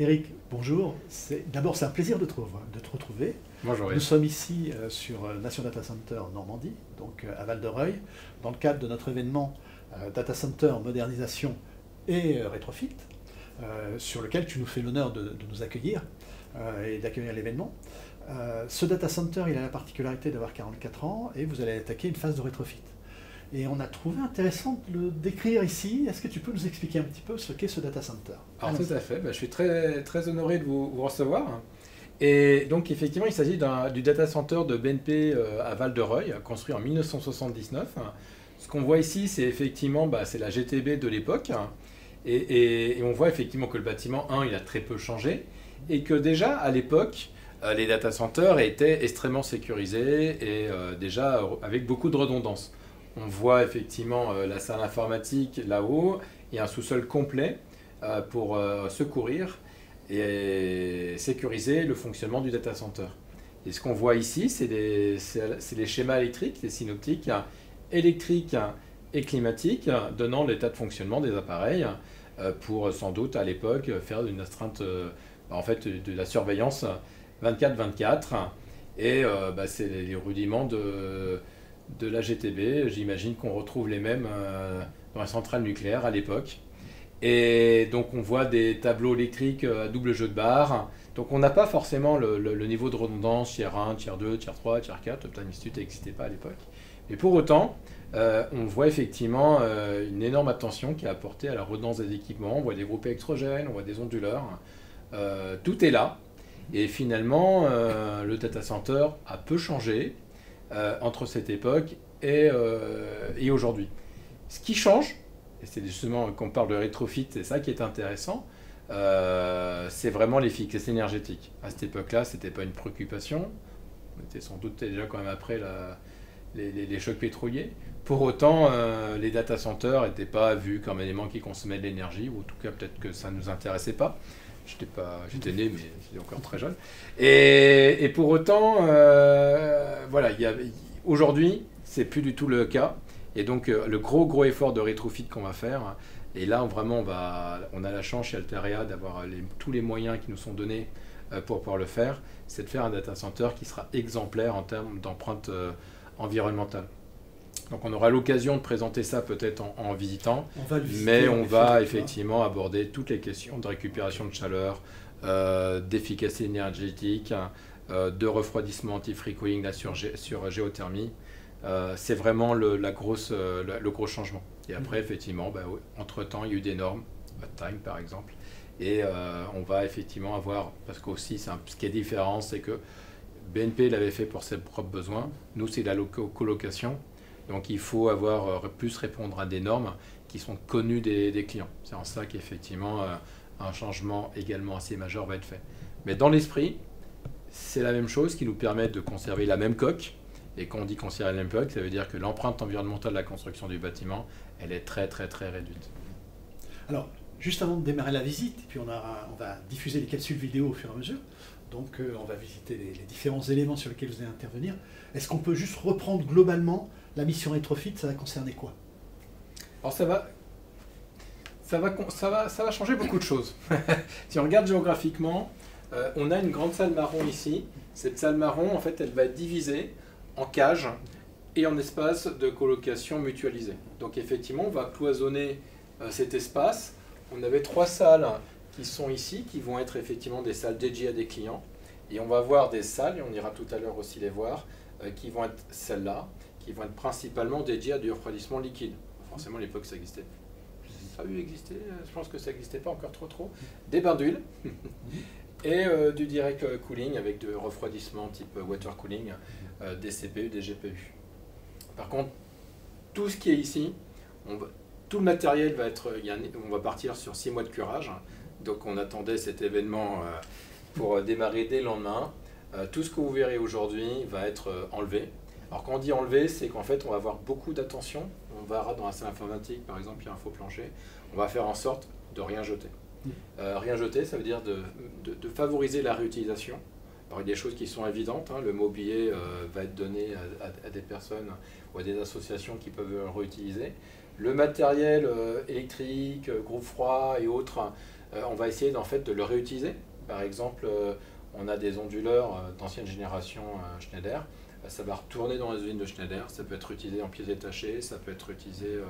Eric, bonjour. D'abord, c'est un plaisir de te, de te retrouver. Bonjour. Nous sommes ici euh, sur euh, Nation Data Center Normandie, donc euh, à Val-de-Reuil, dans le cadre de notre événement Data Center Modernisation et Rétrofit, sur lequel tu nous fais l'honneur de, nous accueillir et d'accueillir l'événement. ce data center, il a la particularité d'avoir 44 ans et vous allez attaquer une phase de rétrofit. Et on a trouvé intéressant de le décrire ici. Est-ce que tu peux nous expliquer un petit peu ce qu'est ce data center? Alors, tout à fait. Ben, je suis très, très honoré de vous, recevoir. Et donc, effectivement, il s'agit du data center de BNP euh, à Val-de-Reuil, construit en 1979. Ce qu'on voit ici, c'est effectivement bah, c'est la GTB de l'époque. Et, on voit effectivement que le bâtiment, 1, il a très peu changé. Et que déjà, à l'époque, euh, les data centers étaient extrêmement sécurisés et euh, déjà avec beaucoup de redondance. On voit effectivement euh, la salle informatique là-haut et un sous-sol complet euh, pour euh, secourir et sécuriser le fonctionnement du data center. Et ce qu'on voit ici, c'est les schémas électriques, les synoptiques électriques et climatiques donnant l'état de fonctionnement des appareils pour sans doute à l'époque faire une astreinte, en fait, de la surveillance 24-24. Et bah, c'est les rudiments de de la GTB. J'imagine qu'on retrouve les mêmes euh, dans la centrale nucléaire à l'époque. Et donc on voit des tableaux électriques euh, à double jeu de barre. Donc on n'a pas forcément le, niveau de redondance tiers 1, tiers 2, tiers 3, tiers 4. Optime Institute n'existait pas à l'époque. Mais pour autant, euh, on voit effectivement une énorme attention qui est apportée à la redondance des équipements. On voit des groupes électrogènes, on voit des onduleurs. tout est là. Et finalement, le data center a peu changé. Euh, entre cette époque euh, et, aujourd'hui. Ce qui change, et c'est justement qu'on parle de rétrofit, c'est ça qui est intéressant, euh, c'est vraiment l'efficacité énergétique. À cette époque-là, ce n'était pas une préoccupation. On était sans doute déjà quand même après les, chocs pétroliers. Pour autant, les data centers n'étaient pas vus comme un élément qui consommait de l'énergie, ou en tout cas peut-être que ça ne nous intéressait pas. J'étais pas, j'étais né, mais j'étais encore très jeune. Et, pour autant, euh, voilà, aujourd'hui, c'est plus du tout le cas. Et donc, euh, le gros, gros effort de rétrofit qu'on va faire, et là, vraiment, on, a la chance chez Alteria d'avoir tous les moyens qui nous sont donnés euh, pour pouvoir le faire, c'est de faire un data center qui sera exemplaire en termes d'empreinte environnementale. Donc on aura l'occasion de présenter ça peut-être en, visitant, mais on va effectivement aborder toutes les questions de récupération de chaleur, euh, d'efficacité énergétique, euh, de refroidissement anti-free cooling sur, géothermie. Euh, c'est vraiment le, la grosse, le, gros changement. Et après, mhm. effectivement, bah entre-temps, il y a eu des normes, Time par exemple, et on va effectivement avoir, parce qu'aussi, ce qui est différent, c'est que BNP l'avait fait pour ses propres besoins, nous c'est la colocation, donc il faut avoir euh, plus répondre à des normes qui sont connues des, clients. C'est en ça qu'effectivement euh, un changement également assez majeur va être fait. Mais dans l'esprit, c'est la même chose qui nous permet de conserver la même coque. Et quand on dit conserver la même coque, ça veut dire que l'empreinte environnementale de la construction du bâtiment, elle est très très très réduite. Alors, juste avant de démarrer la visite, puis on, va diffuser les capsules vidéo au fur et à mesure, donc euh, on va visiter les, différents éléments sur lesquels vous allez intervenir. Est-ce qu'on peut juste reprendre globalement la mission rétrofit, ça va concerner quoi? Alors ça va, ça va changer beaucoup de choses. si on regarde géographiquement, euh, on a une grande salle marron ici. Cette salle marron, en fait, elle va être divisée en cages et en espaces de colocation mutualisés. Donc effectivement, on va cloisonner euh, cet espace. On avait trois salles qui sont ici, qui vont être effectivement des salles dédiées à des clients. Et on va voir des salles, et on ira tout à l'heure aussi les voir, euh, qui vont être celles-là, qui vont être principalement dédiés à du refroidissement liquide. Forcément, à l'époque, ça existait. Ça a eu existé, je pense que ça n'existait pas encore trop trop. Des bains d'huile et euh, du direct cooling avec du refroidissement type water cooling, euh, des CPU, des GPU. Par contre, tout ce qui est ici, on tout le matériel va être, on va partir sur 6 mois de curage. Donc on attendait cet événement euh, pour démarrer dès le lendemain. tout ce que vous verrez aujourd'hui va être enlevé alors quand on dit enlever, c'est qu'en fait on va avoir beaucoup d'attention. On va dans la salle informatique, par exemple, il y a un faux plancher. On va faire en sorte de rien jeter. Mm. Euh, rien jeter, ça veut dire de, favoriser la réutilisation. Alors il y a des choses qui sont évidentes. Hein. Le mobilier euh, va être donné à, des personnes ou à des associations qui peuvent le réutiliser. Le matériel euh, électrique, groupe froid et autres on va essayer en fait de le réutiliser. Par exemple, on a des onduleurs d'ancienne génération Schneider. Ça va retourner dans les usines de Schneider. Ça peut être utilisé en pièces détachées, ça peut être utilisé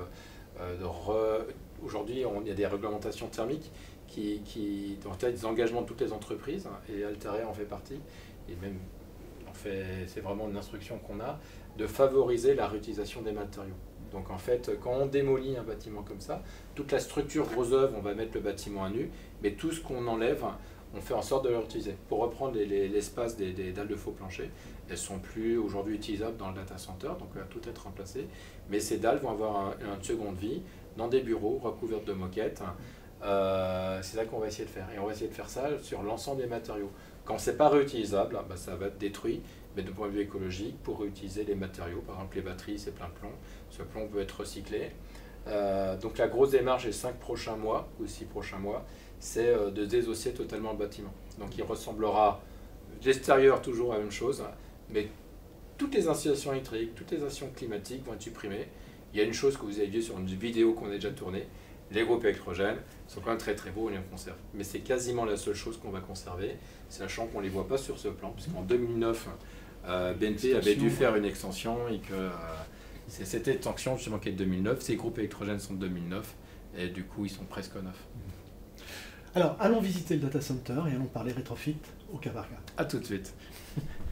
Aujourd'hui, il y a des réglementations thermiques qui, qui des engagements de toutes les entreprises, et Altaria en fait partie. Et même, c'est vraiment une instruction qu'on a de favoriser la réutilisation des matériaux. Donc en fait, quand on démolit un bâtiment comme ça, toute la structure gros œuvre, on va mettre le bâtiment à nu, mais tout ce qu'on enlève, on fait en sorte de le réutiliser. Pour reprendre l'espace des, dalles de faux plancher, elles sont plus aujourd'hui utilisables dans le data center, donc elles va tout être remplacé. Mais ces dalles vont avoir une seconde vie dans des bureaux recouverts de moquettes. Euh, c'est ça qu'on va essayer de faire. Et on va essayer de faire ça sur l'ensemble des matériaux. Quand c'est pas réutilisable, bah, ça va être détruit, mais de point de vue écologique, pour réutiliser les matériaux, par exemple les batteries, c'est plein de plomb, ce plomb peut être recyclé. Euh, donc la grosse démarche des 5 prochains mois, ou 6 prochains mois, c'est euh, de désossier totalement le bâtiment. Donc il ressemblera, l'extérieur toujours à la même chose, mais toutes les installations électriques, toutes les installations climatiques vont être supprimées. Il y a une chose que vous avez vu sur une vidéo qu'on a déjà tournée, les groupes électrogènes sont quand même très très beaux, on les conserve. Mais c'est quasiment la seule chose qu'on va conserver, sachant qu'on ne les voit pas sur ce plan, puisqu'en 2009, euh, BNP avait dû faire une extension et que euh, c'est cette extension justement qui est de 2009. Ces groupes électrogènes sont de 2009 et du coup ils sont presque neufs. Alors allons visiter le data center et allons parler rétrofit au Cabarga. A tout de suite.